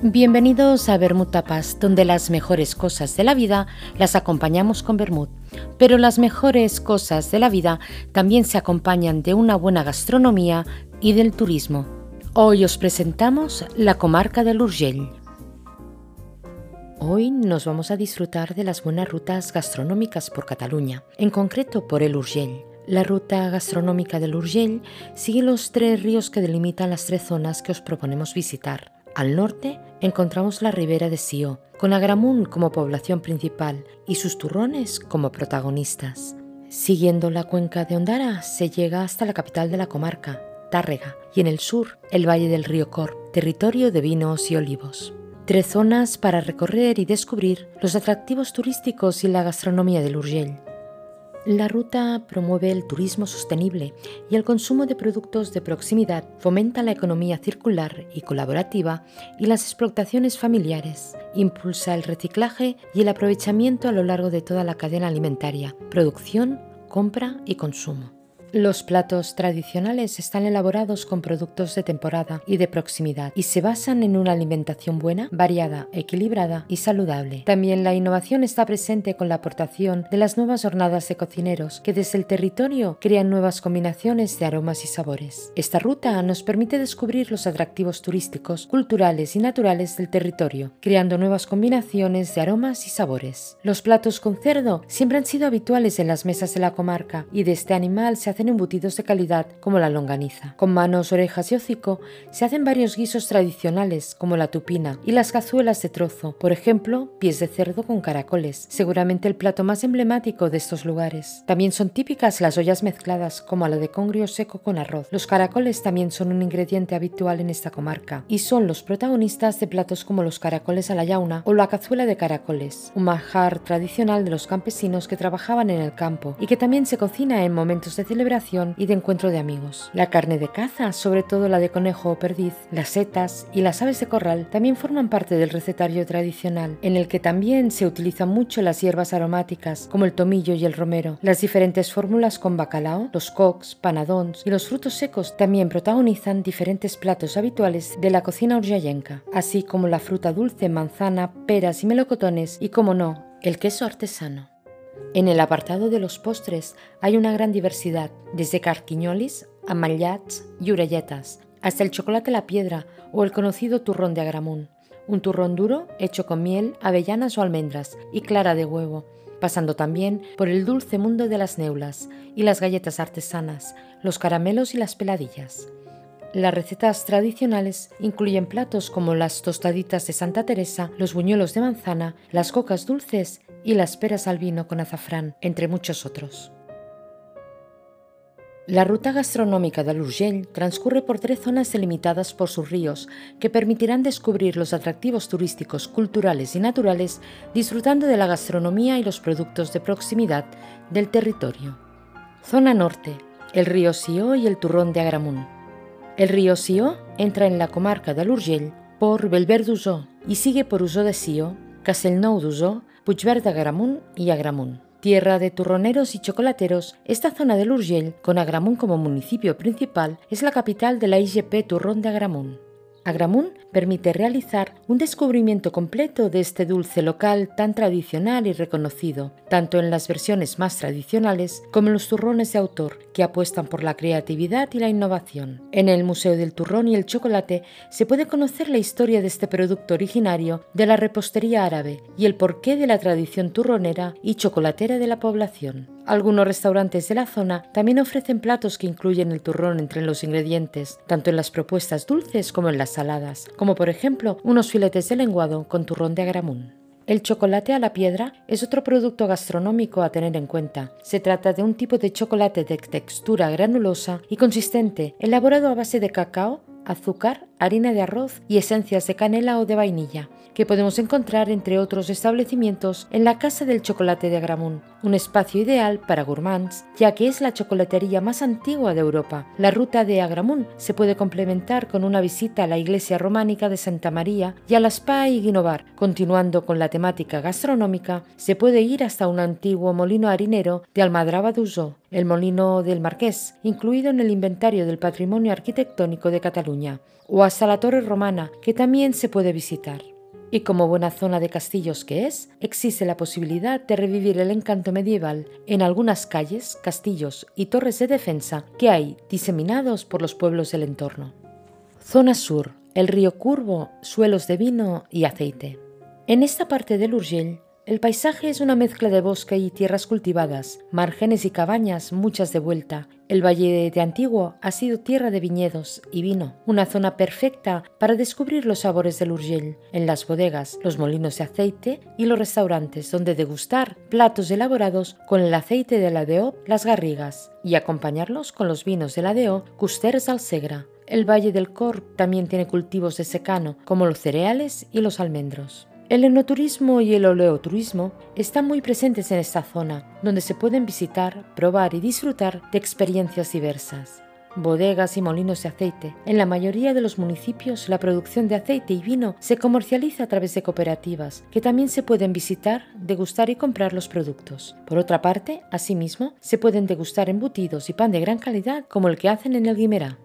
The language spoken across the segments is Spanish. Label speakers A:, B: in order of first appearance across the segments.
A: Bienvenidos a Bermud Tapas, donde las mejores cosas de la vida las acompañamos con Bermud. Pero las mejores cosas de la vida también se acompañan de una buena gastronomía y del turismo. Hoy os presentamos la comarca del Urgell. Hoy nos vamos a disfrutar de las buenas rutas gastronómicas por Cataluña, en concreto por el Urgell. La ruta gastronómica del Urgell sigue los tres ríos que delimitan las tres zonas que os proponemos visitar. Al norte encontramos la ribera de Sió, con Agramunt como población principal y sus turrones como protagonistas. Siguiendo la cuenca de Ondara se llega hasta la capital de la comarca, Tárrega, y en el sur el valle del río Cor, territorio de vinos y olivos. Tres zonas para recorrer y descubrir los atractivos turísticos y la gastronomía del Urgell. La ruta promueve el turismo sostenible y el consumo de productos de proximidad, fomenta la economía circular y colaborativa y las explotaciones familiares, impulsa el reciclaje y el aprovechamiento a lo largo de toda la cadena alimentaria, producción, compra y consumo. Los platos tradicionales están elaborados con productos de temporada y de proximidad y se basan en una alimentación buena, variada, equilibrada y saludable. También la innovación está presente con la aportación de las nuevas jornadas de cocineros que desde el territorio crean nuevas combinaciones de aromas y sabores. Esta ruta nos permite descubrir los atractivos turísticos, culturales y naturales del territorio, creando nuevas combinaciones de aromas y sabores. Los platos con cerdo siempre han sido habituales en las mesas de la comarca y de este animal se hacen embutidos de calidad como la longaniza. Con manos, orejas y hocico se hacen varios guisos tradicionales como la tupina y las cazuelas de trozo, por ejemplo, pies de cerdo con caracoles, seguramente el plato más emblemático de estos lugares. También son típicas las ollas mezcladas como la de congrio seco con arroz. Los caracoles también son un ingrediente habitual en esta comarca y son los protagonistas de platos como los caracoles a la yauna o la cazuela de caracoles, un manjar tradicional de los campesinos que trabajaban en el campo y que también se cocina en momentos de celebración y de encuentro de amigos. La carne de caza, sobre todo la de conejo o perdiz, las setas y las aves de corral también forman parte del recetario tradicional, en el que también se utilizan mucho las hierbas aromáticas como el tomillo y el romero. Las diferentes fórmulas con bacalao, los cocs, panadons y los frutos secos también protagonizan diferentes platos habituales de la cocina urgellenca, así como la fruta dulce, manzana, peras y melocotones y, como no, el queso artesano. En el apartado de los postres hay una gran diversidad, desde carquiñolis, amallats y orelletas, hasta el chocolate a la piedra o el conocido turrón de Agramunt, un turrón duro hecho con miel, avellanas o almendras y clara de huevo, pasando también por el dulce mundo de las neulas y las galletas artesanas, los caramelos y las peladillas. Las recetas tradicionales incluyen platos como las tostaditas de Santa Teresa, los buñuelos de manzana, las cocas dulces y las peras al vino con azafrán, entre muchos otros. La ruta gastronómica del Urgell transcurre por tres zonas delimitadas por sus ríos que permitirán descubrir los atractivos turísticos, culturales y naturales disfrutando de la gastronomía y los productos de proximidad del territorio. Zona Norte, el río Sió y el Turrón de Agramunt. El río Sió entra en la comarca del Urgell por Belver d'Usó y sigue por Usó de Sió, Castellnou d'Usó, Puigverd d'Agramunt y Agramunt. Tierra de turroneros y chocolateros, esta zona del Urgell, con Agramunt como municipio principal, es la capital de la IGP Turrón de Agramunt. Agramunt permite realizar un descubrimiento completo de este dulce local tan tradicional y reconocido, tanto en las versiones más tradicionales como en los turrones de autor, que apuestan por la creatividad y la innovación. En el Museo del Turrón y el Chocolate se puede conocer la historia de este producto originario de la repostería árabe y el porqué de la tradición turronera y chocolatera de la población. Algunos restaurantes de la zona también ofrecen platos que incluyen el turrón entre los ingredientes, tanto en las propuestas dulces como en las saladas, como por ejemplo unos filetes de lenguado con turrón de agramún. El chocolate a la piedra es otro producto gastronómico a tener en cuenta. Se trata de un tipo de chocolate de textura granulosa y consistente, elaborado a base de cacao, azúcar, harina de arroz y esencias de canela o de vainilla, que podemos encontrar entre otros establecimientos en la Casa del Chocolate de Agramunt, un espacio ideal para gourmands, ya que es la chocolatería más antigua de Europa. La ruta de Agramunt se puede complementar con una visita a la iglesia románica de Santa María y a la Spa y Guinovar. Continuando con la temática gastronómica, se puede ir hasta un antiguo molino harinero de Almadraba d'Usó, el molino del Marqués, incluido en el inventario del Patrimonio Arquitectónico de Cataluña, o hasta la Torre Romana, que también se puede visitar. Y como buena zona de castillos que es, existe la posibilidad de revivir el encanto medieval en algunas calles, castillos y torres de defensa que hay diseminados por los pueblos del entorno. Zona Sur, el río Curvo, suelos de vino y aceite. En esta parte del Urgell el paisaje es una mezcla de bosque y tierras cultivadas, márgenes y cabañas, muchas de vuelta. El Valle de Antiguo ha sido tierra de viñedos y vino, una zona perfecta para descubrir los sabores del Urgell, en las bodegas, los molinos de aceite y los restaurantes donde degustar platos elaborados con el aceite de la DEO, las garrigas, y acompañarlos con los vinos de la DEO, Custers al Segra. El Valle del Corp también tiene cultivos de secano, como los cereales y los almendros. El enoturismo y el oleoturismo están muy presentes en esta zona, donde se pueden visitar, probar y disfrutar de experiencias diversas. Bodegas y molinos de aceite. En la mayoría de los municipios la producción de aceite y vino se comercializa a través de cooperativas, que también se pueden visitar, degustar y comprar los productos. Por otra parte, asimismo, se pueden degustar embutidos y pan de gran calidad como el que hacen en el Guimerá.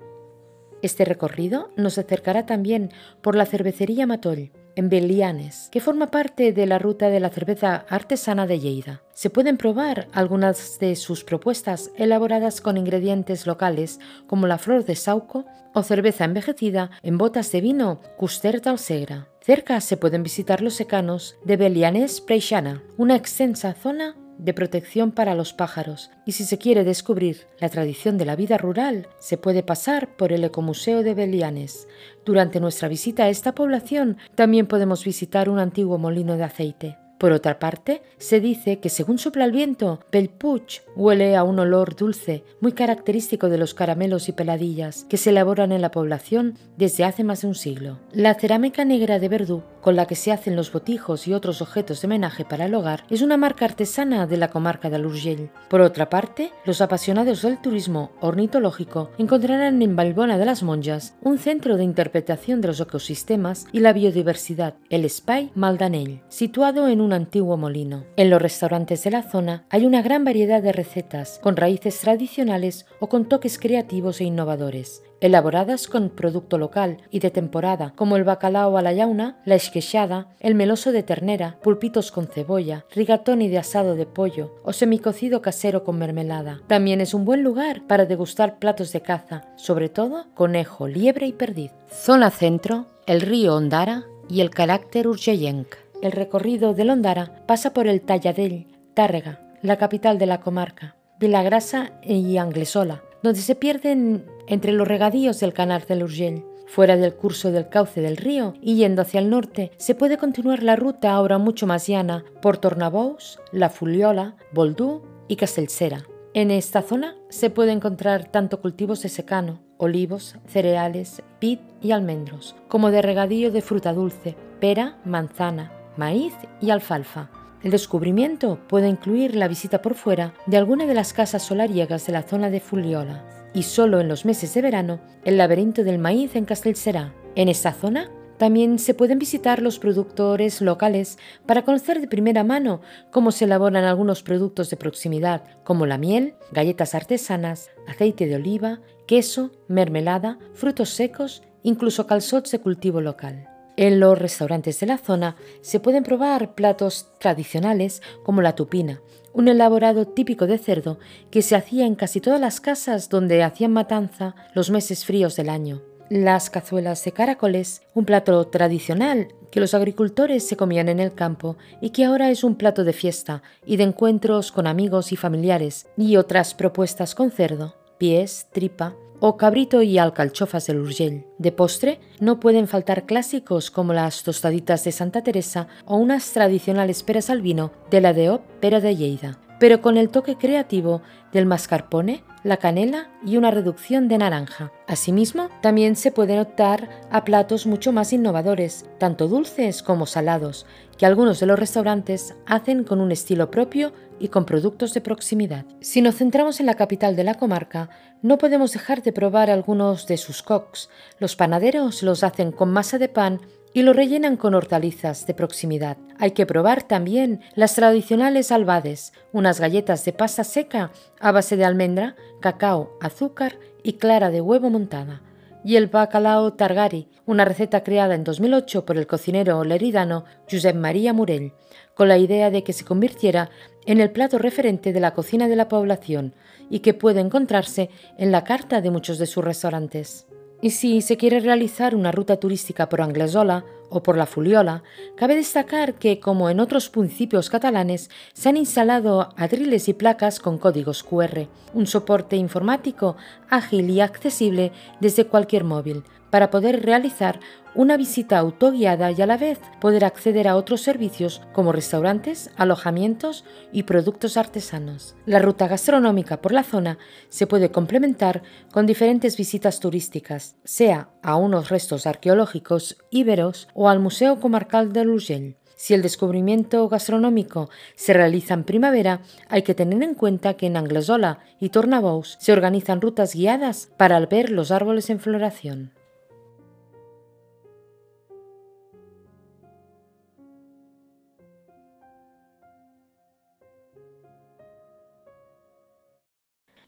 A: Este recorrido nos acercará también por la cervecería Matoll, en Belianes, que forma parte de la ruta de la cerveza artesana de Lleida. Se pueden probar algunas de sus propuestas elaboradas con ingredientes locales como la flor de sauco o cerveza envejecida en botas de vino Custer Segra. Cerca se pueden visitar los secanos de Belianes Preixana, una extensa zona de protección para los pájaros y si se quiere descubrir la tradición de la vida rural, se puede pasar por el Ecomuseo de Belianes. Durante nuestra visita a esta población también podemos visitar un antiguo molino de aceite. Por otra parte, se dice que según sopla el viento, Belpuch huele a un olor dulce, muy característico de los caramelos y peladillas que se elaboran en la población desde hace más de un siglo. La cerámica negra de Verdú, con la que se hacen los botijos y otros objetos de homenaje para el hogar, es una marca artesana de la comarca de Alurgell. Por otra parte, los apasionados del turismo ornitológico encontrarán en Balbona de las Monjas un centro de interpretación de los ecosistemas y la biodiversidad, el Spy Maldanell, situado en antiguo molino. En los restaurantes de la zona hay una gran variedad de recetas con raíces tradicionales o con toques creativos e innovadores, elaboradas con producto local y de temporada, como el bacalao a la yauna, la esquechada, el meloso de ternera, pulpitos con cebolla, rigatoni de asado de pollo o semicocido casero con mermelada. También es un buen lugar para degustar platos de caza, sobre todo conejo, liebre y perdiz. Zona centro, el río Ondara y el carácter urgeyenk el recorrido de Londara pasa por el Talladell, Tárrega, la capital de la comarca, Vilagrasa y Anglesola, donde se pierden entre los regadíos del canal del Urgell. Fuera del curso del cauce del río y yendo hacia el norte, se puede continuar la ruta ahora mucho más llana por Tornabous, La Fuliola, Boldú y Castellsera. En esta zona se puede encontrar tanto cultivos de secano, olivos, cereales, vid y almendros, como de regadío de fruta dulce, pera, manzana, maíz y alfalfa. El descubrimiento puede incluir la visita por fuera de alguna de las casas solariegas de la zona de Fuliola y solo en los meses de verano el laberinto del maíz en Castelserá. En esta zona también se pueden visitar los productores locales para conocer de primera mano cómo se elaboran algunos productos de proximidad, como la miel, galletas artesanas, aceite de oliva, queso, mermelada, frutos secos, incluso calzots de cultivo local. En los restaurantes de la zona se pueden probar platos tradicionales como la tupina, un elaborado típico de cerdo que se hacía en casi todas las casas donde hacían matanza los meses fríos del año. Las cazuelas de caracoles, un plato tradicional que los agricultores se comían en el campo y que ahora es un plato de fiesta y de encuentros con amigos y familiares, y otras propuestas con cerdo, pies, tripa, o cabrito y alcalchofas del Urgell. De postre, no pueden faltar clásicos como las tostaditas de Santa Teresa o unas tradicionales peras al vino de la de Pera de Lleida, pero con el toque creativo del mascarpone, la canela y una reducción de naranja. Asimismo, también se pueden optar a platos mucho más innovadores, tanto dulces como salados, que algunos de los restaurantes hacen con un estilo propio y con productos de proximidad. Si nos centramos en la capital de la comarca, no podemos dejar de probar algunos de sus cocs. Los panaderos los hacen con masa de pan y lo rellenan con hortalizas de proximidad. Hay que probar también las tradicionales albades, unas galletas de pasta seca a base de almendra, cacao, azúcar y clara de huevo montada. y el bacalao targari, una receta creada en 2008 por el cocinero leridano Josep María Murell, con la idea de que se convirtiera en el plato referente de la cocina de la población y que puede encontrarse en la carta de muchos de sus restaurantes. Y si se quiere realizar una ruta turística por Anglesola o por la Fuliola, cabe destacar que, como en otros municipios catalanes, se han instalado adriles y placas con códigos QR, un soporte informático ágil y accesible desde cualquier móvil, para poder realizar una visita autoguiada y a la vez poder acceder a otros servicios como restaurantes, alojamientos y productos artesanos. La ruta gastronómica por la zona se puede complementar con diferentes visitas turísticas, sea a unos restos arqueológicos íberos o al Museo Comarcal de Urgell. Si el descubrimiento gastronómico se realiza en primavera, hay que tener en cuenta que en Anglesola y Tornabous se organizan rutas guiadas para ver los árboles en floración.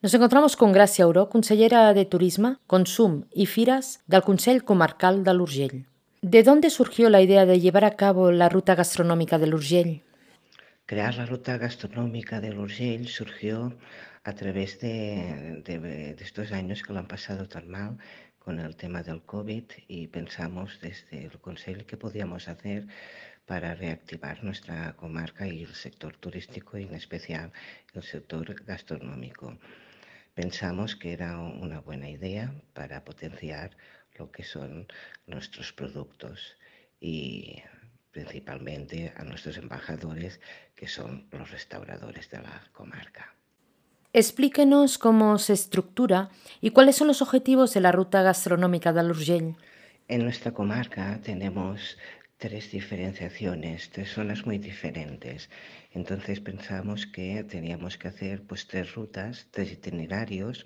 A: Nos encontramos con Gracia Auró, consellera de Turismo, Consum y Firas del Consell Comarcal de l'Urgell. ¿De dónde surgió la idea de llevar a cabo la ruta gastronómica del Urgell?
B: Crear la ruta gastronómica del Urgell surgió a través de, de, estos años que lo han pasado tan mal con el tema del COVID y pensamos desde el Consejo qué podíamos hacer para reactivar nuestra comarca y el sector turístico y en especial el sector gastronómico pensamos que era una buena idea para potenciar lo que son nuestros productos y principalmente a nuestros embajadores, que son los restauradores de la comarca.
A: Explíquenos cómo se estructura y cuáles son los objetivos de la ruta gastronómica de Urgell.
B: En nuestra comarca tenemos tres diferenciaciones, tres zonas muy diferentes. Entonces pensamos que teníamos que hacer pues tres rutas, tres itinerarios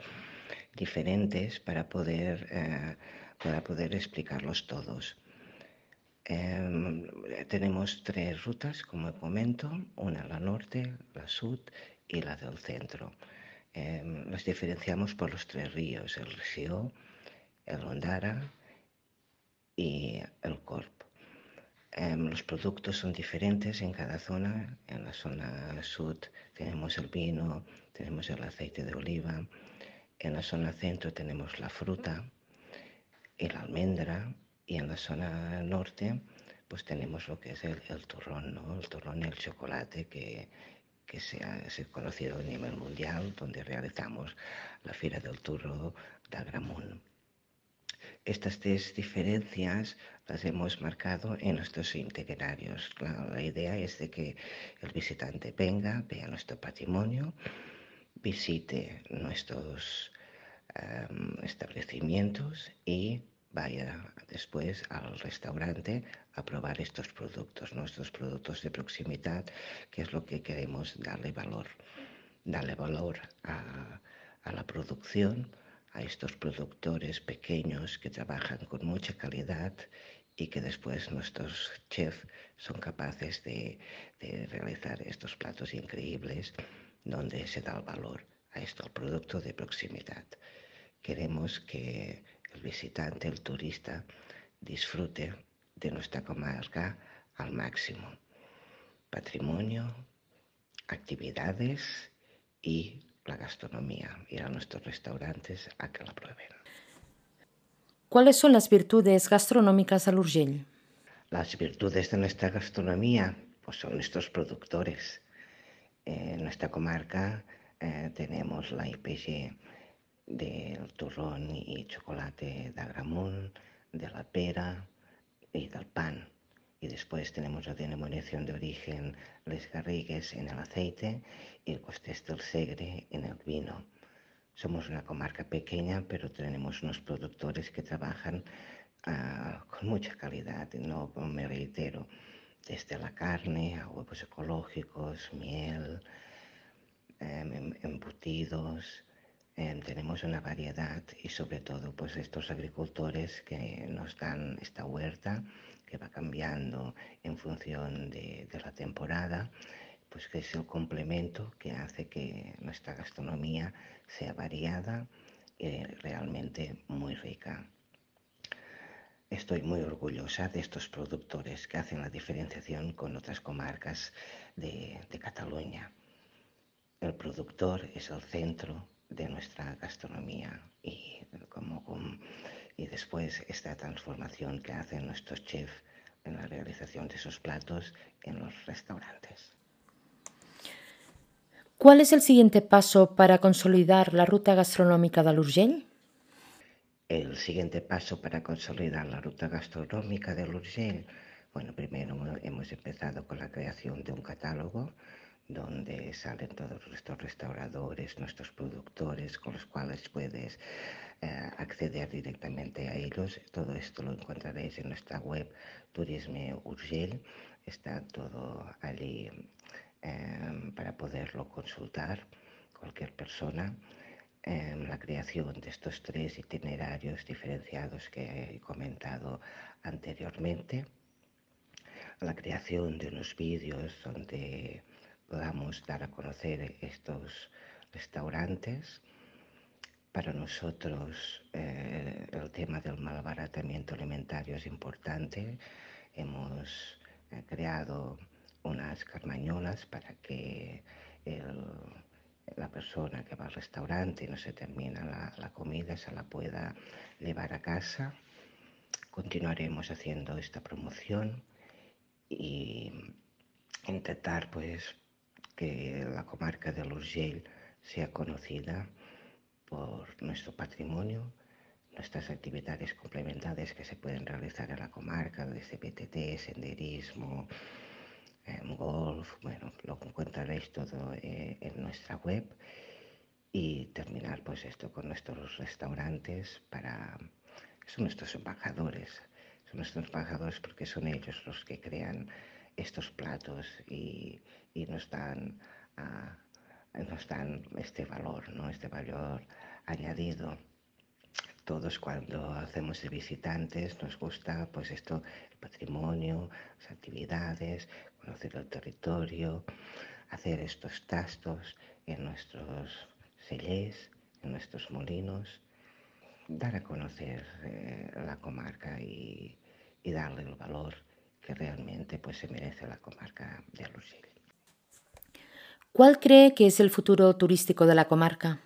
B: diferentes para poder, eh, para poder explicarlos todos. Em, tenemos tres rutas, como comento, una la norte, la sur y la del centro. Eh, las diferenciamos por los tres ríos, el Río, el Ondara y el Corp. Em, los productos son diferentes en cada zona. En la zona sur tenemos el vino, tenemos el aceite de oliva. En la zona centro tenemos la fruta y la almendra. Y en la zona norte pues tenemos lo que es el, turrón, ¿no? el turrón y el chocolate que, que se ha, conocido a nivel mundial, donde realizamos la Fira del Turro de Agramunt. Estas tres diferencias las hemos marcado en nuestros itinerarios. La, idea es de que el visitante venga, vea nuestro patrimonio, visite nuestros em, establecimientos y vaya después al restaurante a probar estos productos, nuestros productos de proximidad, que es lo que queremos darle valor, darle valor a, a la producción a estos productores pequeños que trabajan con mucha calidad y que después nuestros chefs son capaces de, realizar estos platos increíbles donde se da el valor a esto, al producto de proximidad. Queremos que el visitante, el turista, disfrute de nuestra comarca al máximo. Patrimonio, actividades y la gastronomía, ir a nuestros restaurantes a que la prueben.
A: ¿Cuáles son las virtudes gastronómicas al Urgell?
B: Las virtudes de nuestra gastronomía pues son nuestros productores. En nuestra comarca eh, tenemos la IPG del turrón y chocolate de Agramunt, de la pera y del pan y después tenemos la denominación de origen Les Garrigues en el aceite y el Costés del Segre en el vino. Somos una comarca pequeña, pero tenemos unos productores que trabajan uh, con mucha calidad, no me reitero, desde la carne a huevos ecológicos, miel, um, embutidos, um, tenemos una variedad y sobre todo pues estos agricultores que nos dan esta huerta que va cambiando en función de, la temporada, pues que es el complemento que hace que nuestra gastronomía sea variada y realmente muy rica. estoy muy orgullosa de estos productores que hacen la diferenciación con otras comarcas de, Cataluña. El productor es el centro de nuestra gastronomía y, como, y después esta transformación que hacen nuestros chefs en la realización de esos platos en los restaurantes.
A: ¿Cuál es el siguiente paso para consolidar la ruta gastronómica de Urgell?
B: El siguiente paso para consolidar la ruta gastronómica de Urgell, bueno, primero hemos empezado con la creación de un catálogo donde salen todos nuestros restauradores, nuestros productores, con los cuales puedes eh, acceder directamente a ellos. Todo esto lo encontraréis en nuestra web Turisme Urgell. Está todo allí em, para poderlo consultar cualquier persona. En la creación de estos tres itinerarios diferenciados que he comentado anteriormente, la creación de unos vídeos donde podamos dar a conocer estos restaurantes. Para nosotros eh, el tema del malbaratamiento alimentario es importante. Hemos eh, creado unas carmañolas para que la persona que va al restaurante y no se termina la, la comida se la pueda llevar a casa. Continuaremos haciendo esta promoción y intentar pues que la comarca de Urgell sea conocida por nuestro patrimonio, nuestras actividades complementarias que se pueden realizar en la comarca, desde PTT, senderismo, em, golf, bueno, lo encontraréis todo eh, en nuestra web. Y terminar pues esto con nuestros restaurantes para son nuestros embajadores son nuestros embajadores porque son ellos los que crean estos platos y, nos dan nos dan este valor no este valor añadido. Todos cuando hacemos de visitantes nos gusta pues esto el patrimonio las actividades conocer el territorio hacer estos tastos en nuestros sellés, en nuestros molinos, dar a conocer eh, la comarca y, darle el valor que realmente pues, se merece la comarca de Urgell.
A: ¿Cuál cree que es el futuro turístico de la comarca?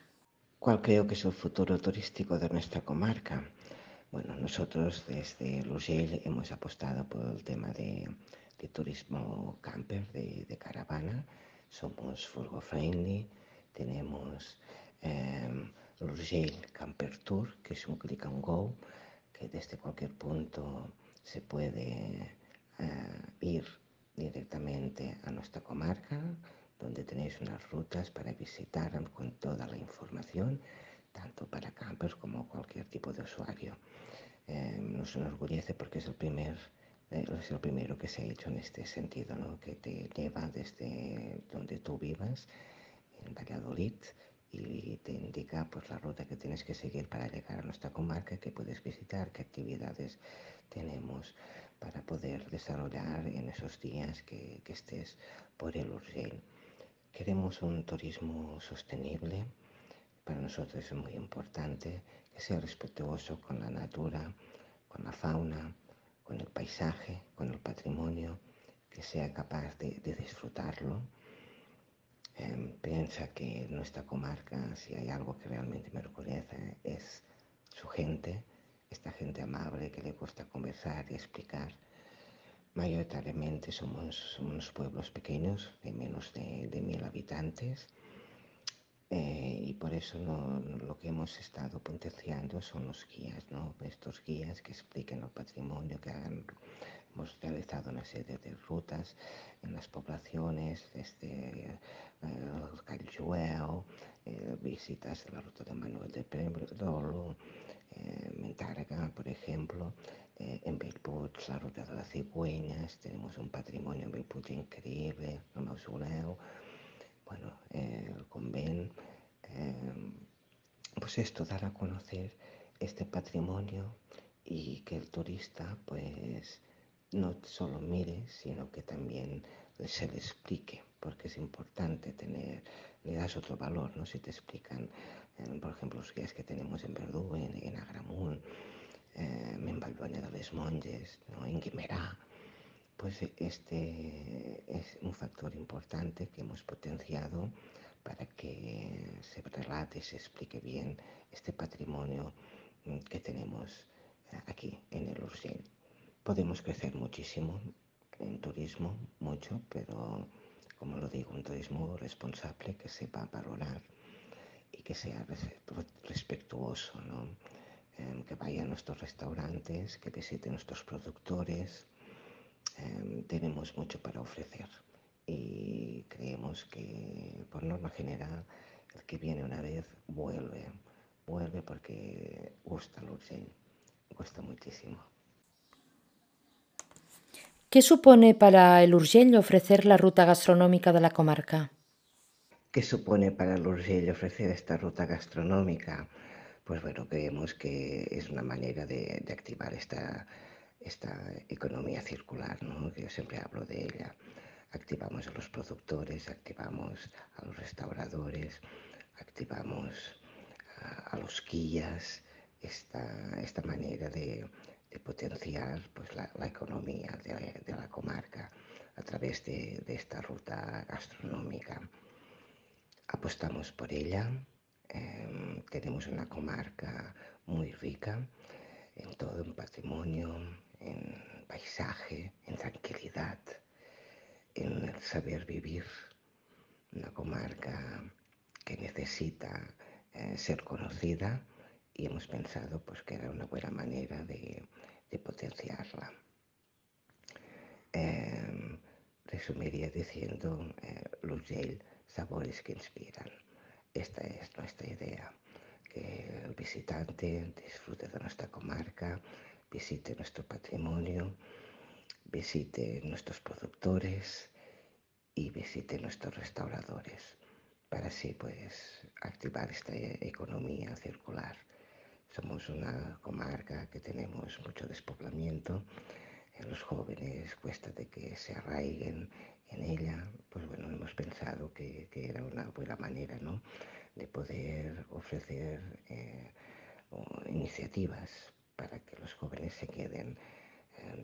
B: ¿Cuál creo que es el futuro turístico de nuestra comarca? Bueno, nosotros desde Urgell hemos apostado por el tema de, turismo camper, de, de caravana. Somos furgo friendly, tenemos eh, Camper Tour, que es un click and go, que desde cualquier punto se puede eh, ir directamente a nuestra comarca, donde tenéis unas rutas para visitar con toda la información, tanto para campers como cualquier tipo de usuario. Eh, nos enorgullece porque es el primer eh, es el primero que se ha hecho en este sentido, ¿no? que te lleva desde donde tú vivas en Valladolid y te indica pues, la ruta que tienes que seguir para llegar a nuestra comarca, que puedes visitar, qué actividades tenemos para poder desarrollar en esos días que, que estés por el Urgell. Queremos un turismo sostenible, para nosotros es muy importante que sea respetuoso con la natura, con la fauna, con el paisaje, con el patrimonio, que sea capaz de, de disfrutarlo. Em, piensa que nuestra comarca, si hay algo que realmente me es su gente, esta gente amable que le gusta conversar y explicar. Mayoritariamente somos, unos pueblos pequeños, de menos de, mil habitantes, eh, y por eso lo que hemos estado potenciando son los guías, estos guías que expliquen el patrimonio, que Hemos realizado una serie de rutas en las poblaciones, desde eh, eh, visitas de la ruta de Manuel de Pedrolo, eh, Mentárga, por ejemplo, eh, en Bellpuig, la ruta de las cigüeñas, tenemos un patrimonio en Bellpuig increíble, el mausoleo, bueno, el convent, pues esto, dar a conocer este patrimonio y que el turista pues no solo mire, sino que también se le explique, porque es importante tener, le das otro valor, ¿no? Si te explican, por ejemplo, los guías que tenemos en Verdú, en, en Agramún, eh, en Valbuena de les Monges, en Guimerá, pues este es un factor importante que hemos potenciado para que se relate, se explique bien este patrimonio mm, que tenemos eh, aquí en el Urgell. Podemos crecer muchísimo en turismo, mucho, pero como lo digo, un turismo responsable que sepa valorar y que sea respetuoso, ¿no? Em, que vaya a nuestros restaurantes, que visite nuestros productores. Em, tenemos mucho para ofrecer y creemos que por norma general el que viene una vez vuelve, vuelve porque gusta el Urgell, gusta muchísimo.
A: ¿Qué supone para el Urgell ofrecer la ruta gastronómica de la comarca?
B: ¿Qué supone para el Urgell ofrecer esta ruta gastronómica? Pues bueno, creemos que es una manera de, activar esta, esta economía circular, ¿no? que yo siempre hablo de ella activamos a los productores, activamos a los restauradores, activamos a, los guías, esta, esta manera de, potenciar pues, la, economía de, la comarca a través de, esta ruta gastronómica. Apostamos por ella, em, tenemos una comarca muy rica en todo, en patrimonio, en paisaje, en tranquilidad en el saber vivir, una comarca que necesita eh, ser conocida y hemos pensado pues, que era una buena manera de, potenciarla. Em, resumiría diciendo eh, sabores que inspiran. Esta es nuestra idea, que el visitante disfrute de nuestra comarca, visite nuestro patrimonio, visite nuestros productores y visite nuestros restauradores para así pues activar esta economía circular. Somos una comarca que tenemos mucho despoblamiento, en los jóvenes cuesta de que se arraiguen en ella, pues bueno, hemos pensado que, era una buena manera ¿no? de poder ofrecer eh, iniciativas para que los jóvenes se queden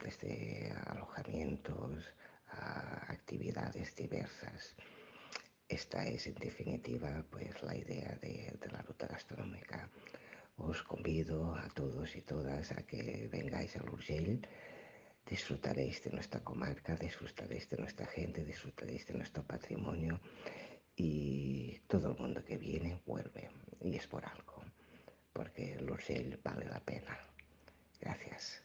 B: desde alojamientos a actividades diversas. Esta es en definitiva pues la idea de, la ruta gastronómica. Os convido a todos y todas a que vengáis al Urgell, disfrutaréis de nuestra comarca, disfrutaréis de nuestra gente, disfrutaréis de nuestro patrimonio y todo el mundo que viene vuelve y es por algo, porque el Urgell vale la pena. Gracias.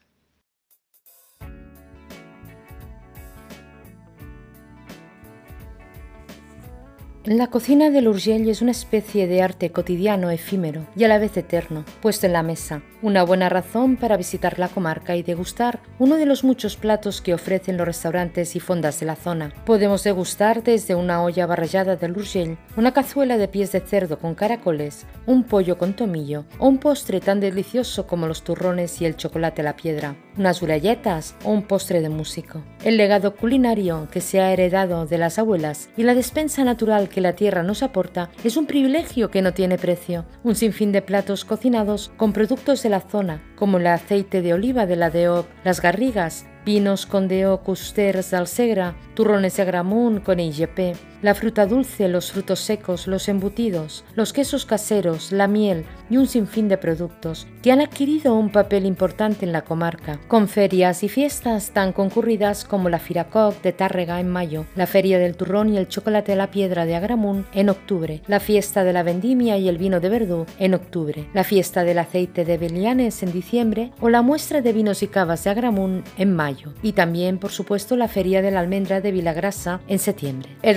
A: La cocina del Urgell es una especie de arte cotidiano, efímero y a la vez eterno, puesto en la mesa. Una buena razón para visitar la comarca y degustar uno de los muchos platos que ofrecen los restaurantes y fondas de la zona. Podemos degustar desde una olla barrallada del Urgell, una cazuela de pies de cerdo con caracoles, un pollo con tomillo o un postre tan delicioso como los turrones y el chocolate a la piedra, unas galletas o un postre de músico. El legado culinario que se ha heredado de las abuelas y la despensa natural que la tierra nos aporta es un privilegio que no tiene precio. Un sinfín de platos cocinados con productos de la zona, como el aceite de oliva de la DEOP, las garrigas, vinos con DEO Custers Segra, turrones de Gramun con IGP, la fruta dulce, los frutos secos, los embutidos, los quesos caseros, la miel y un sinfín de productos que han adquirido un papel importante en la comarca, con ferias y fiestas tan concurridas como la Firacoc de Tárrega en mayo, la Feria del Turrón y el Chocolate de la Piedra de Agramunt en octubre, la Fiesta de la Vendimia y el Vino de Verdú en octubre, la Fiesta del Aceite de Belianes en diciembre o la muestra de vinos y cavas de Agramunt en mayo, y también, por supuesto, la Feria de la Almendra de Vilagrasa en septiembre. El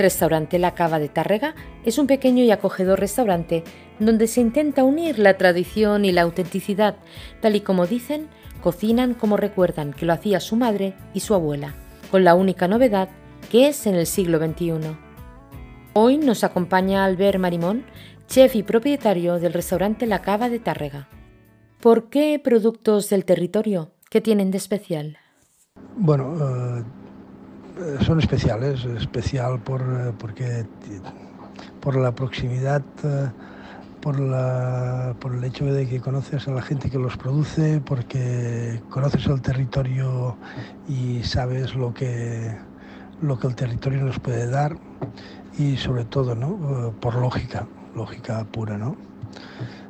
A: La Cava de Tárrega es un pequeño y acogedor restaurante donde se intenta unir la tradición y la autenticidad, tal y como dicen, cocinan como recuerdan que lo hacía su madre y su abuela, con la única novedad que es en el siglo XXI. Hoy nos acompaña Albert Marimón, chef y propietario del restaurante La Cava de Tárrega. ¿Por qué productos del territorio? ¿Qué tienen de especial?
C: Bueno, eh, son especiales, especial por, eh, porque por la proximidad por, la, por el hecho de que conoces a la gente que los produce, porque conoces el territorio y sabes lo que, lo que el territorio nos puede dar y sobre todo ¿no? por lógica, lógica pura. ¿no?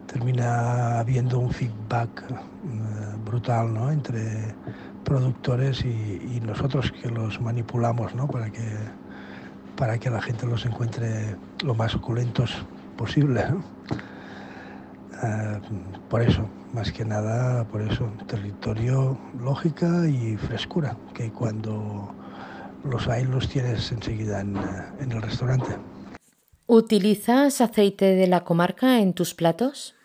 C: Termina habiendo un feedback eh, brutal ¿no? entre productores y, nosotros que los manipulamos ¿no? para, que, para que la gente los encuentre lo más oculentos posible. Eh, por eso, más que nada, por eso, territorio, lógica y frescura, que cuando los hay los tienes enseguida en, en el restaurante.
A: ¿Utilizas aceite de la comarca en tus platos?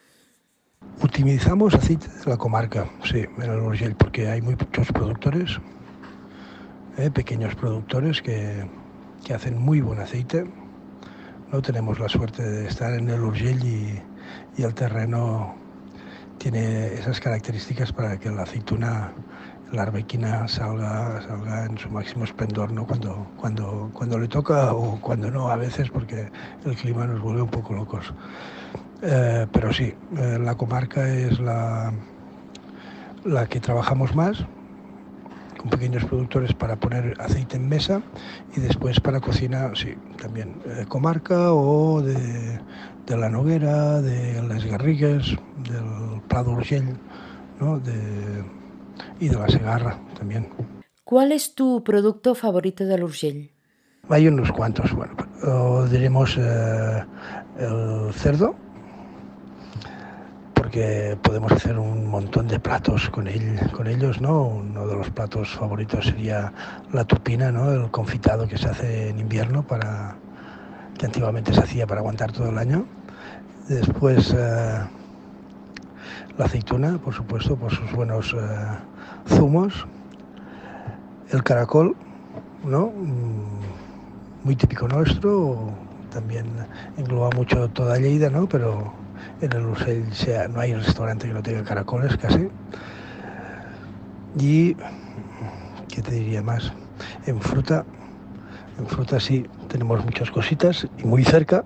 C: Utilizamos aceite de la comarca, sí, en el Urgell, porque hay muchos productores, eh, pequeños productores que, que, hacen muy buen aceite. No tenemos la suerte de estar en el Urgell y, y el terreno tiene esas características para que la aceituna, la arbequina salga, salga en su máximo esplendor ¿no? cuando, cuando, cuando le toca o cuando no a veces porque el clima nos vuelve un poco locos. Eh, pero sí, eh, la comarca es la, la que trabajamos más, con pequeños productores para poner aceite en mesa y después para cocina, sí, también eh, comarca o de, de, la Noguera, de las Garrigues, del Prado Urgell ¿no? de, y de la Segarra también.
A: ¿Cuál es tu producto favorito del Urgell?
C: Hay unos cuantos, bueno, diremos eh, el cerdo, porque podemos hacer un montón de platos con, él, con ellos, ¿no? Uno de los platos favoritos sería la tupina, ¿no? El confitado que se hace en invierno para que antiguamente se hacía para aguantar todo el año. Después eh, la aceituna, por supuesto, por sus buenos eh, zumos. El caracol, ¿no? Mm, muy típico nuestro, también engloba mucho toda Lleida, ¿no? Pero en el Urgell no hay restaurante que no tenga caracoles casi. Y, ¿qué te diría más? En fruta, en fruta sí, tenemos muchas cositas y muy cerca,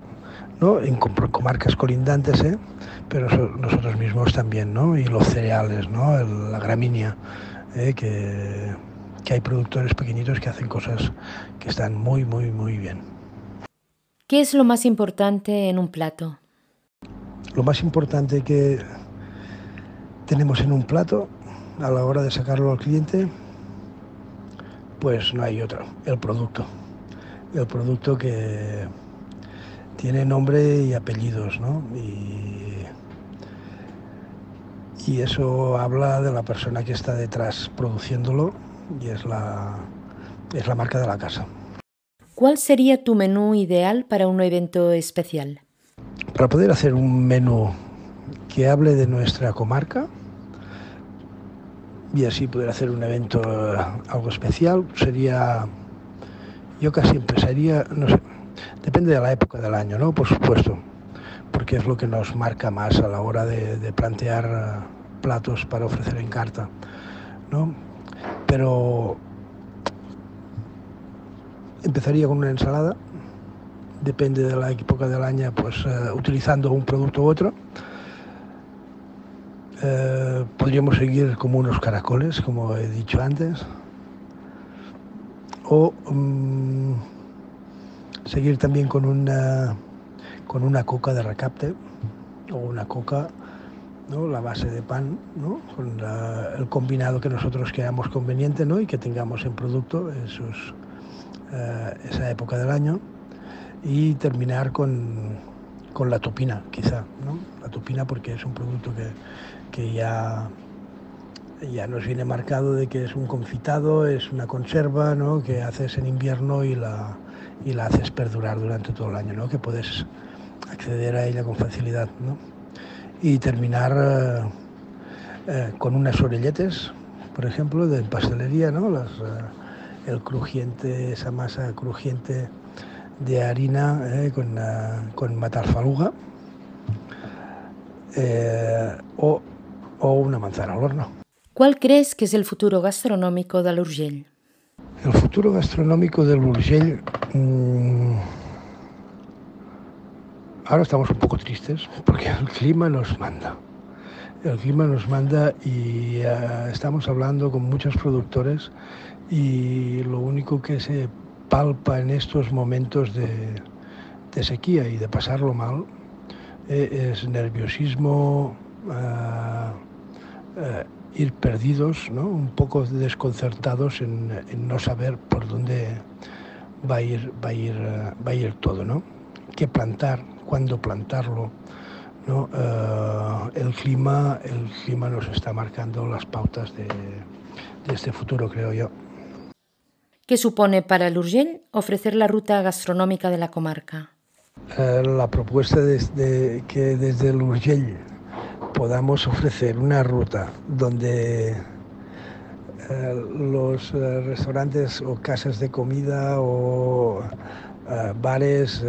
C: ¿no? En comarcas colindantes, ¿eh? pero nosotros mismos también, ¿no? Y los cereales, ¿no? la gramínea, ¿eh? que, que hay productores pequeñitos que hacen cosas que están muy, muy, muy bien.
A: ¿Qué es lo más importante en un plato?
C: Lo más importante que tenemos en un plato a la hora de sacarlo al cliente, pues no hay otro, el producto. El producto que tiene nombre y apellidos, ¿no? Y, y eso habla de la persona que está detrás produciéndolo y es la, es la marca de la casa.
A: ¿Cuál sería tu menú ideal para un evento especial?
C: Para poder hacer un menú que hable de nuestra comarca y así poder hacer un evento eh, algo especial, sería, yo casi empezaría, no sé, depende de la época del año, ¿no? Por supuesto, porque es lo que nos marca más a la hora de, plantear eh, platos para ofrecer en carta, ¿no? Pero empezaría con una ensalada depende de la época del año, pues eh, utilizando un producto u otro. Eh, podríamos seguir como unos caracoles, como he dicho antes, o mm, seguir también con una, con una coca de recapte o una coca, ¿no? la base de pan, ¿no? con el combinado que nosotros creamos conveniente ¿no? y que tengamos en producto esos, eh, esa época del año y terminar con, con la tupina, quizá, ¿no? La tupina porque es un producto que, que ya, ya nos viene marcado de que es un confitado, es una conserva, ¿no? Que haces en invierno y la, y la haces perdurar durante todo el año, ¿no? Que puedes acceder a ella con facilidad, ¿no? Y terminar eh, eh, con unas orelletes, por ejemplo, de pastelería, ¿no? Eh, el crujiente, esa masa crujiente de harina eh, con, uh, con matarfaluga eh, o, o, una manzana al horno.
A: ¿Cuál crees que es el futuro gastronómico del Urgell?
C: El futuro gastronómico del Urgell... Mmm, ahora estamos un poco tristes porque el clima nos manda. El clima nos manda y uh, estamos hablando con muchos productores y lo único que se palpa en estos momentos de, sequía y de pasarlo mal eh, es nerviosismo, uh, uh, ir perdidos, ¿no? un poco desconcertados en, no saber por dónde va a ir, va a ir, va a ir todo, ¿no? qué plantar, cuándo plantarlo. ¿no? El, clima, el clima nos está marcando las pautas de este futuro, creo yo.
A: ¿Qué supone para el Urgell ofrecer la ruta gastronómica de la comarca?
C: Uh, la propuesta de, de, que desde el Urgell podamos ofrecer una ruta donde uh, los restaurantes o casas de comida o bares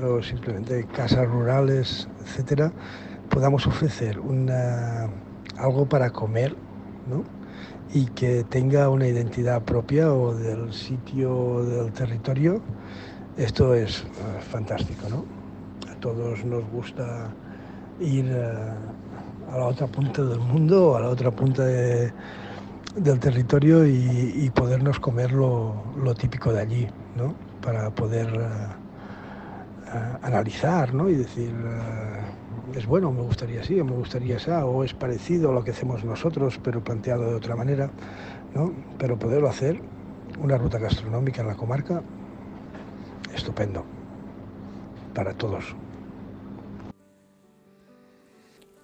C: o simplemente casas rurales, etcétera, podamos ofrecer una, algo para comer, ¿no? Y que tenga una identidad propia o del sitio del territorio, esto es uh, fantástico, ¿no? A todos nos gusta ir uh, a la otra punta del mundo, a la otra punta de, del territorio y, y podernos comer lo, lo, típico de allí, ¿no? Para poder uh, analizar, ¿no? Y decir es bueno, me gustaría así, o me gustaría esa, o es parecido a lo que hacemos nosotros, pero planteado de otra manera, ¿no? Pero poderlo hacer, una ruta gastronómica en la comarca, estupendo, para todos.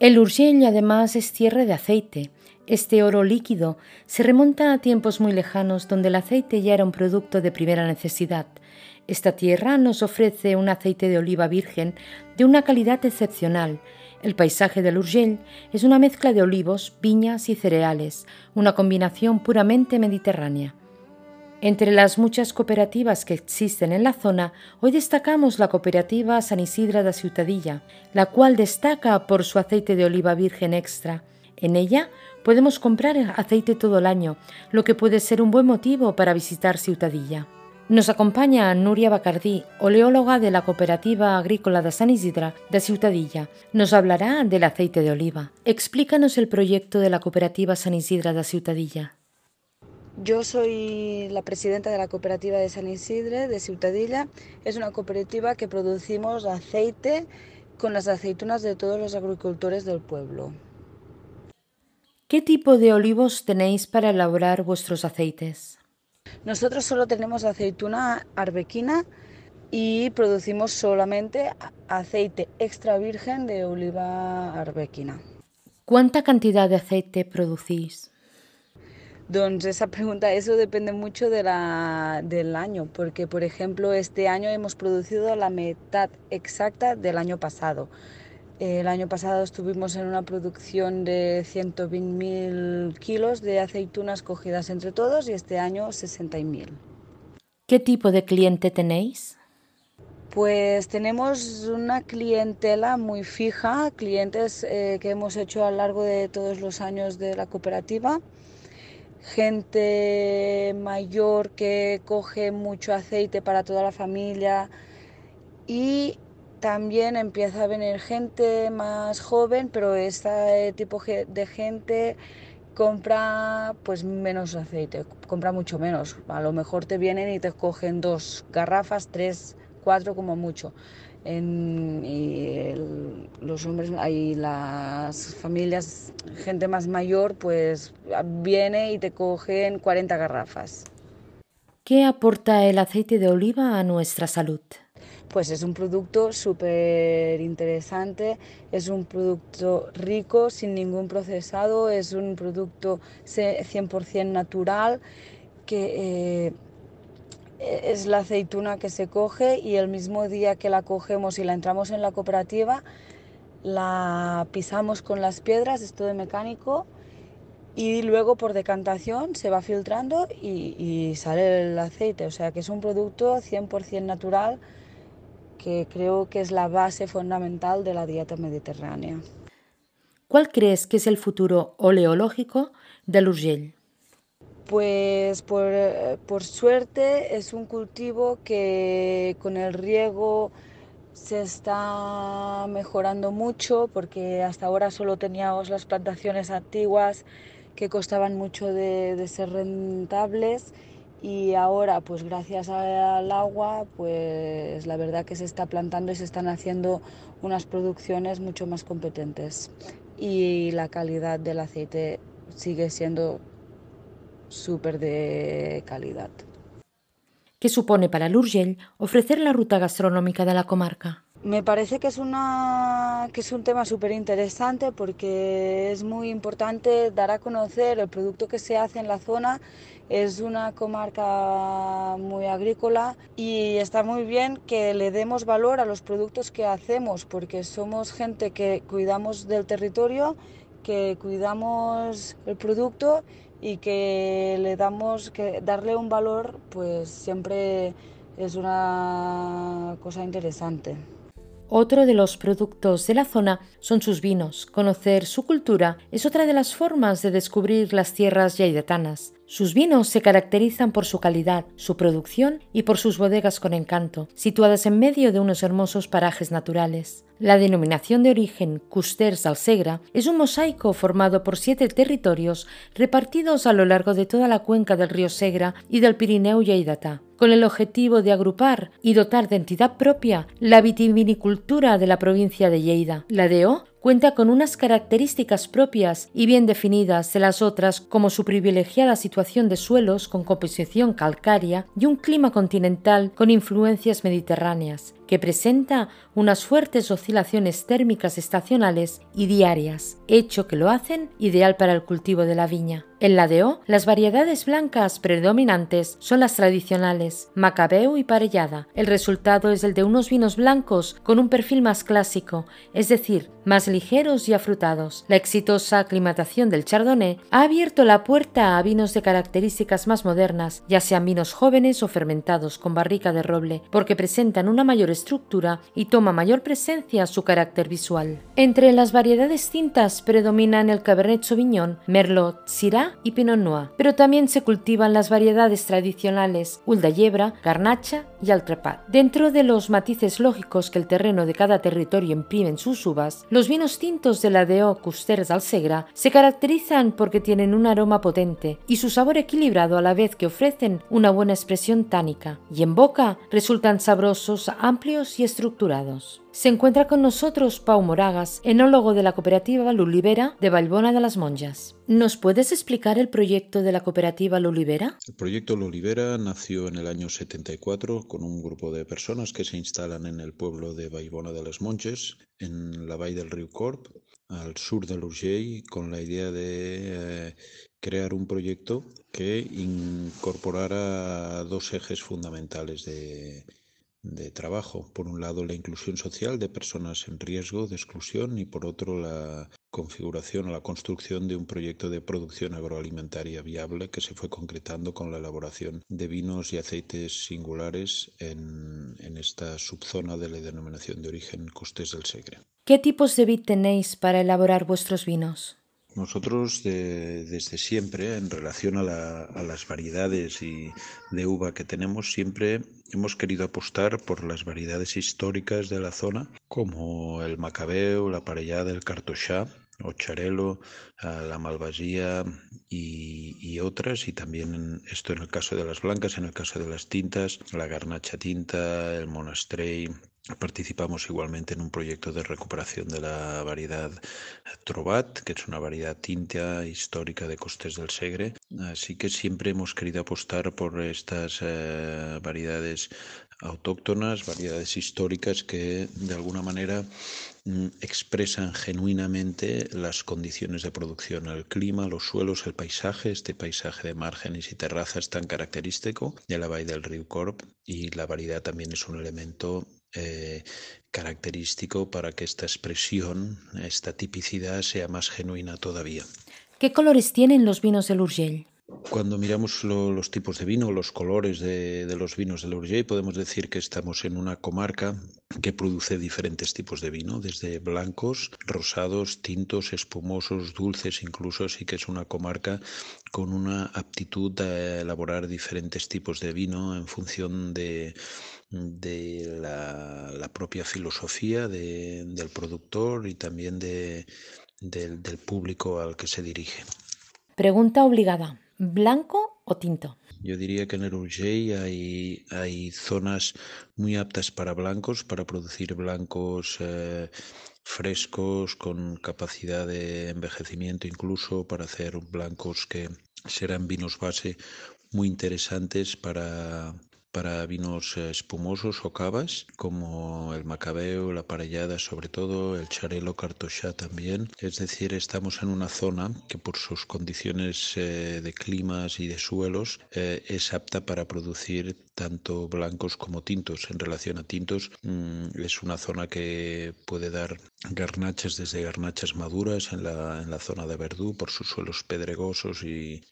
A: El Urgell además es tierra de aceite. Este oro líquido se remonta a tiempos muy lejanos donde el aceite ya era un producto de primera necesidad. Esta tierra nos ofrece un aceite de oliva virgen de una calidad excepcional. El paisaje del Urgell es una mezcla de olivos, viñas y cereales, una combinación puramente mediterránea. Entre las muchas cooperativas que existen en la zona, hoy destacamos la cooperativa San Isidra da Ciutadilla, la cual destaca por su aceite de oliva virgen extra. En ella podemos comprar aceite todo el año, lo que puede ser un buen motivo para visitar Ciutadilla. Nos acompaña Nuria Bacardí, oleóloga de la Cooperativa Agrícola de San Isidra de Ciutadilla. Nos hablará del aceite de oliva. Explícanos el proyecto de la Cooperativa San Isidra de Ciutadilla.
D: Yo soy la presidenta de la cooperativa de San Isidre de Ciutadilla. Es una cooperativa que producimos aceite con las aceitunas de todos los agricultores del pueblo.
A: ¿Qué tipo de olivos tenéis para elaborar vuestros aceites?
D: Nosotros solo tenemos aceituna arbequina y producimos solamente aceite extra virgen de oliva arbequina.
A: ¿Cuánta cantidad de aceite producís?
D: Entonces esa pregunta, eso depende mucho de la, del año, porque por ejemplo este año hemos producido la mitad exacta del año pasado. El año pasado estuvimos en una producción de 120.000 kilos de aceitunas cogidas entre todos y este año 60.000.
A: ¿Qué tipo de cliente tenéis?
D: Pues tenemos una clientela muy fija, clientes eh, que hemos hecho a lo largo de todos los años de la cooperativa, gente mayor que coge mucho aceite para toda la familia y también empieza a venir gente más joven, pero este tipo de gente compra pues menos aceite, compra mucho menos. A lo mejor te vienen y te cogen dos garrafas, tres, cuatro como mucho. En, y el, los hombres y las familias, gente más mayor, pues viene y te cogen 40 garrafas.
A: ¿Qué aporta el aceite de oliva a nuestra salud?
D: pues es un producto súper interesante, es un producto rico, sin ningún procesado, es un producto 100% natural que... Eh, es la aceituna que se coge y el mismo día que la cogemos y la entramos en la cooperativa, la pisamos con las piedras, es todo mecánico, y luego por decantación se va filtrando y, y, sale el aceite. O sea que es un producto 100% natural que creo que es la base fundamental de la dieta mediterránea.
A: ¿Cuál crees que es el futuro oleológico del Urgell?
D: Pues por, por, suerte es un cultivo que con el riego se está mejorando mucho porque hasta ahora solo teníamos las plantaciones antiguas que costaban mucho de, ser rentables y ahora pues gracias al agua pues la verdad que se está plantando y se están haciendo unas producciones mucho más competentes. Y la calidad del aceite sigue siendo súper de calidad.
A: ¿Qué supone para Lurgell ofrecer la ruta gastronómica de la comarca?
D: Me parece que es, una, que es un tema súper interesante porque es muy importante dar a conocer el producto que se hace en la zona. Es una comarca muy agrícola y está muy bien que le demos valor a los productos que hacemos porque somos gente que cuidamos del territorio, que cuidamos el producto y que le damos que darle un valor pues siempre es una cosa interesante.
A: Otro de los productos de la zona son sus vinos. Conocer su cultura es otra de las formas de descubrir las tierras yaidetanas. Sus vinos se caracterizan por su calidad, su producción y por sus bodegas con encanto, situadas en medio de unos hermosos parajes naturales. La denominación de origen Custers del Segre es un mosaico formado por siete territorios repartidos a lo largo de toda la cuenca del río Segre y del Pirineo Lleidatà, con el objetivo de agrupar y dotar de entidad propia la vitivinicultura de la provincia de Lleida. La DO cuenta con unas características propias y bien definidas de las otras como su privilegiada situación de suelos con composición calcárea y un clima continental con influencias mediterráneas, que presenta unas fuertes oscilaciones térmicas estacionales y diarias, hecho que lo hacen ideal para el cultivo de la viña. En la DO, las variedades blancas predominantes son las tradicionales, Macabeu y Parellada. El resultado es el de unos vinos blancos con un perfil más clásico, es decir, más ligeros y afrutados. La exitosa aclimatación del Chardonnay ha abierto la puerta a vinos de características más modernas, ya sean vinos jóvenes o fermentados con barrica de roble, porque presentan una mayor estructura y toma mayor presencia su carácter visual. Entre las variedades tintas predominan el Cabernet Sauvignon, Merlot, Syrah y Pinot Noir, pero también se cultivan las variedades tradicionales Ulda Yebra, Garnacha y Altrepat. Dentro de los matices lógicos que el terreno de cada territorio imprime en sus uvas, los vinos tintos de la DO Custers del Segre se caracterizan porque tienen un aroma potente y su sabor equilibrado a la vez que ofrecen una buena expresión tánica, y en boca resultan sabrosos, amplios y estructurados. Se encuentra con nosotros Pau Moragas, enólogo de la cooperativa Lulibera de Valbona de las Monjas. ¿Nos puedes explicar el proyecto de la cooperativa Lulibera?
E: El proyecto Lulibera nació en el año 74 con un grupo de personas que se instalan en el pueblo de Valbona de las Monges, en la bahía del río Corp, al sur de Urgell, con la idea de eh, crear un proyecto que incorporara dos ejes fundamentales de de trabajo. Por un lado, la inclusión social de personas en riesgo de exclusión y por otro, la configuración o la construcción de un proyecto de producción agroalimentaria viable que se fue concretando con la elaboración de vinos y aceites singulares en, en esta subzona de la denominación de origen Costes del Segre.
A: ¿Qué tipos de vid tenéis para elaborar vuestros vinos?
E: Nosotros desde siempre, en relación a, las variedades y de uva que tenemos, siempre hemos querido apostar por las variedades históricas de la zona, como el macabeo, la parellada, el cartochá, o charelo, la malvasía y, y, otras, y también esto en el caso de las blancas, en el caso de las tintas, la garnacha tinta, el monastrey, Participamos igualmente en un proyecto de recuperación de la variedad Trobat, que es una variedad tinta histórica de Costes del Segre. Así que siempre hemos querido apostar por estas eh, variedades autóctonas, variedades históricas que de alguna manera mm, expresan genuinamente las condiciones de producción, el clima, los suelos, el paisaje, este paisaje de márgenes y terrazas tan característico de la bahía del río Corp y la variedad también es un elemento eh, característico para que esta expresión, esta tipicidad sea más genuina todavía.
A: ¿Qué colores tienen los vinos del Urgell?
E: Cuando miramos los tipos de vino, los colores de, los vinos del Urgell, podemos decir que estamos en una comarca que produce diferentes tipos de vino, desde blancos, rosados, tintos, espumosos, dulces incluso, así que es una comarca con una aptitud a elaborar diferentes tipos de vino en función de, de la, propia filosofía del productor y también de, del, del público al que se dirige.
A: Pregunta obligada. ¿Blanco o tinto?
E: Yo diría que en el Urgell hay, hay zonas muy aptas para blancos, para producir blancos eh, frescos, con capacidad de envejecimiento incluso, para hacer blancos que serán vinos base muy interesantes para, para vinos espumosos o cavas, como el macabeo, la parellada sobre todo, el charelo cartochá también. Es decir, estamos en una zona que por sus condiciones eh, de climas y de suelos eh, es apta para producir tanto blancos como tintos. En relación a tintos, mm, es una zona que puede dar garnachas desde garnachas maduras en la, en la zona de Verdú por sus suelos pedregosos y,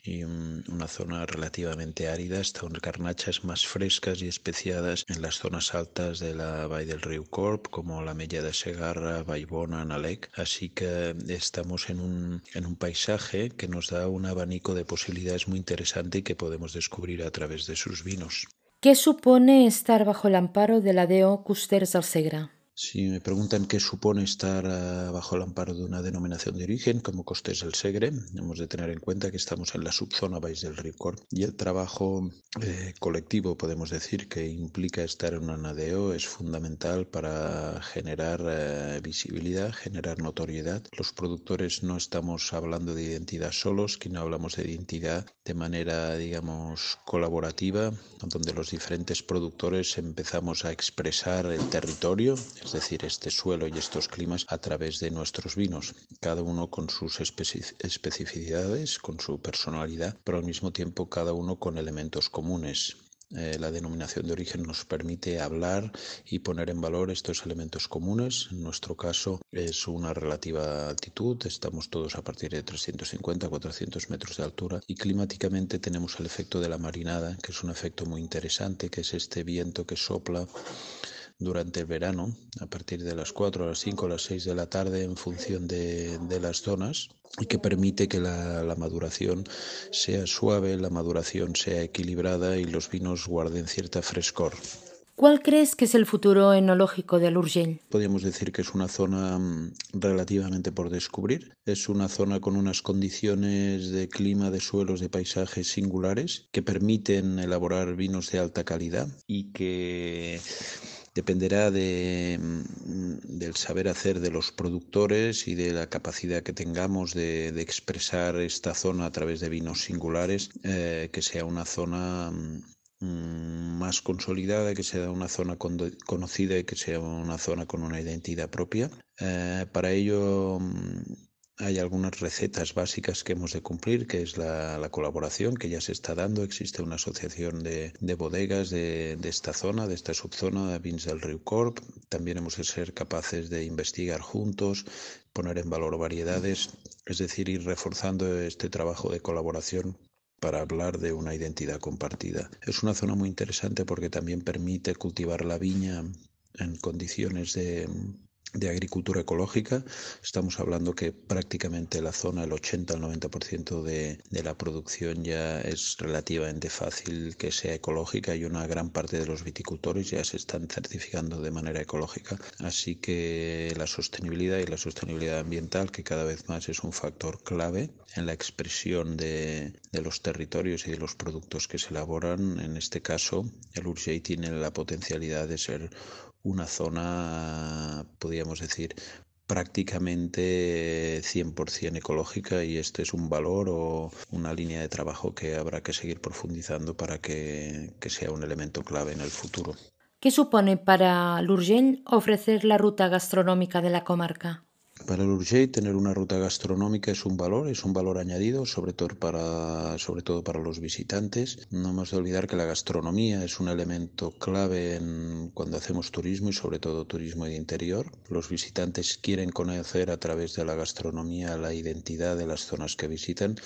E: una zona relativamente árida hasta garnachas más frescas y especiadas en las zonas altas de la Valle del Río Corp como la Mella de Segarra, Baibona, Nalec. Así que estamos en un, en un paisaje que nos da un abanico de posibilidades muy interesante y que podemos descubrir a través de sus vinos.
A: ¿Qué supone estar bajo el amparo de la DO Custers del Segre?
E: Si me preguntan qué supone estar ah, bajo el amparo de una denominación de origen como Costes del Segre, hemos de tener en cuenta que estamos en la subzona Baix del Corp y el trabajo eh, colectivo, podemos decir, que implica estar en una NADEO es fundamental para generar eh, visibilidad, generar notoriedad. Los productores no estamos hablando de identidad solos, sino hablamos de identidad de manera, digamos, colaborativa, donde los diferentes productores empezamos a expresar el territorio es decir, este suelo y estos climas a través de nuestros vinos, cada uno con sus especificidades, con su personalidad, pero al mismo tiempo cada uno con elementos comunes. Eh, la denominación de origen nos permite hablar y poner en valor estos elementos comunes. En nuestro caso es una relativa altitud, estamos todos a partir de 350 400 metros de altura y climáticamente tenemos el efecto de la marinada, que es un efecto muy interesante, que es este viento que sopla durante el verano, a partir de las 4, a las 5, a las 6 de la tarde, en función de, las zonas, y que permite que la, maduración sea suave, la maduración sea equilibrada y los vinos guarden cierta frescor.
A: ¿Cuál crees que es el futuro enológico del Urgell?
E: Podríamos decir que es una zona mm, relativamente por descubrir. Es una zona con unas condiciones de clima, de suelos, de paisajes singulares que permiten elaborar vinos de alta calidad y que dependerá de, mm, del saber hacer de los productores y de la capacidad que tengamos de, expresar esta zona a través de vinos singulares, eh, que sea una zona mm, más consolidada, que sea una zona conocida y que sea una zona con una identidad propia. Eh, para ello mm, hay algunas recetas básicas que hemos de cumplir, que es la, colaboración que ya se está dando. Existe una asociación de, bodegas de, esta zona, de esta subzona de Vins del Río Corp. También hemos de ser capaces de investigar juntos, poner en valor variedades, es decir, ir reforzando este trabajo de colaboración para hablar de una identidad compartida. Es una zona muy interesante porque también permite cultivar la viña en condiciones de de agricultura ecológica. Estamos hablando que prácticamente la zona, el 80 al 90% de, de la producción ya es relativamente fácil que sea ecológica y una gran parte de los viticultores ya se están certificando de manera ecológica. Así que la sostenibilidad y la sostenibilidad ambiental, que cada vez más es un factor clave en la expresión de, de los territorios y de los productos que se elaboran, en este caso el Urgell tiene la potencialidad de ser una zona, podríamos decir, prácticamente 100% ecológica y este es un valor o una línea de trabajo que habrá que seguir profundizando para que, que sea un elemento clave en el futuro.
A: ¿Qué supone para Lurgell ofrecer la ruta gastronómica de la comarca?
E: Para el Urgell tener una ruta gastronómica es un valor, es un valor añadido, sobre todo para, sobre todo para los visitantes. No hemos de olvidar que la gastronomía es un elemento clave en, cuando hacemos turismo y sobre todo turismo de interior. Los visitantes quieren conocer a través de la gastronomía la identidad de las zonas que visitan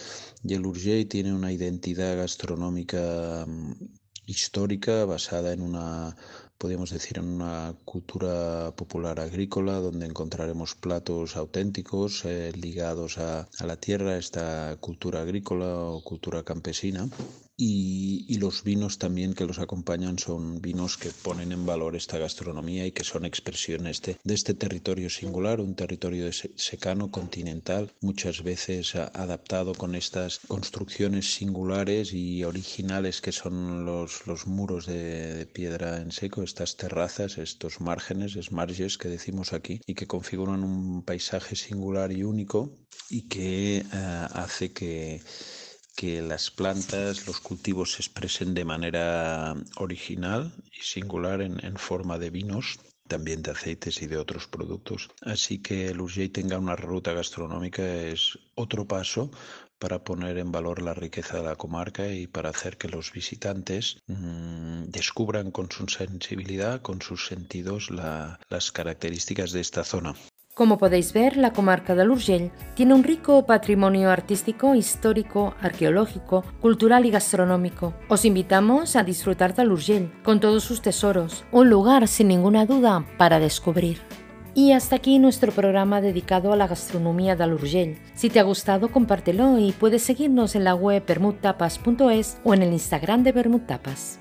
E: y el Urgell tiene una identidad gastronómica mm, histórica basada en una podríamos decir, en una cultura popular agrícola donde encontraremos platos auténticos eh, ligados a, a, la tierra, esta cultura agrícola o cultura campesina. Y, los vinos también que los acompañan son vinos que ponen en valor esta gastronomía y que son expresiones de, de este territorio singular, un territorio secano, continental, muchas veces adaptado con estas construcciones singulares y originales que son los, los muros de, piedra en seco, estas terrazas, estos márgenes, esmarges que decimos aquí, y que configuran un paisaje singular y único y que eh, hace que que las plantas, los cultivos se expresen de manera original y singular en, forma de vinos, también de aceites y de otros productos. Así que el Urgell tenga una ruta gastronómica es otro paso para poner en valor la riqueza de la comarca y para hacer que los visitantes mmm, descubran con su sensibilidad, con sus sentidos, la, las características de esta zona.
A: Como podéis ver, la comarca del Urgell tiene un rico patrimonio artístico, histórico, arqueológico, cultural y gastronómico. Os invitamos a disfrutar del Urgell con todos sus tesoros, un lugar sin ninguna duda para descubrir. Y hasta aquí nuestro programa dedicado a la gastronomía del Urgell. Si te ha gustado, compártelo y puedes seguirnos en la web bermudtapas.es o en el Instagram de Bermudtapas.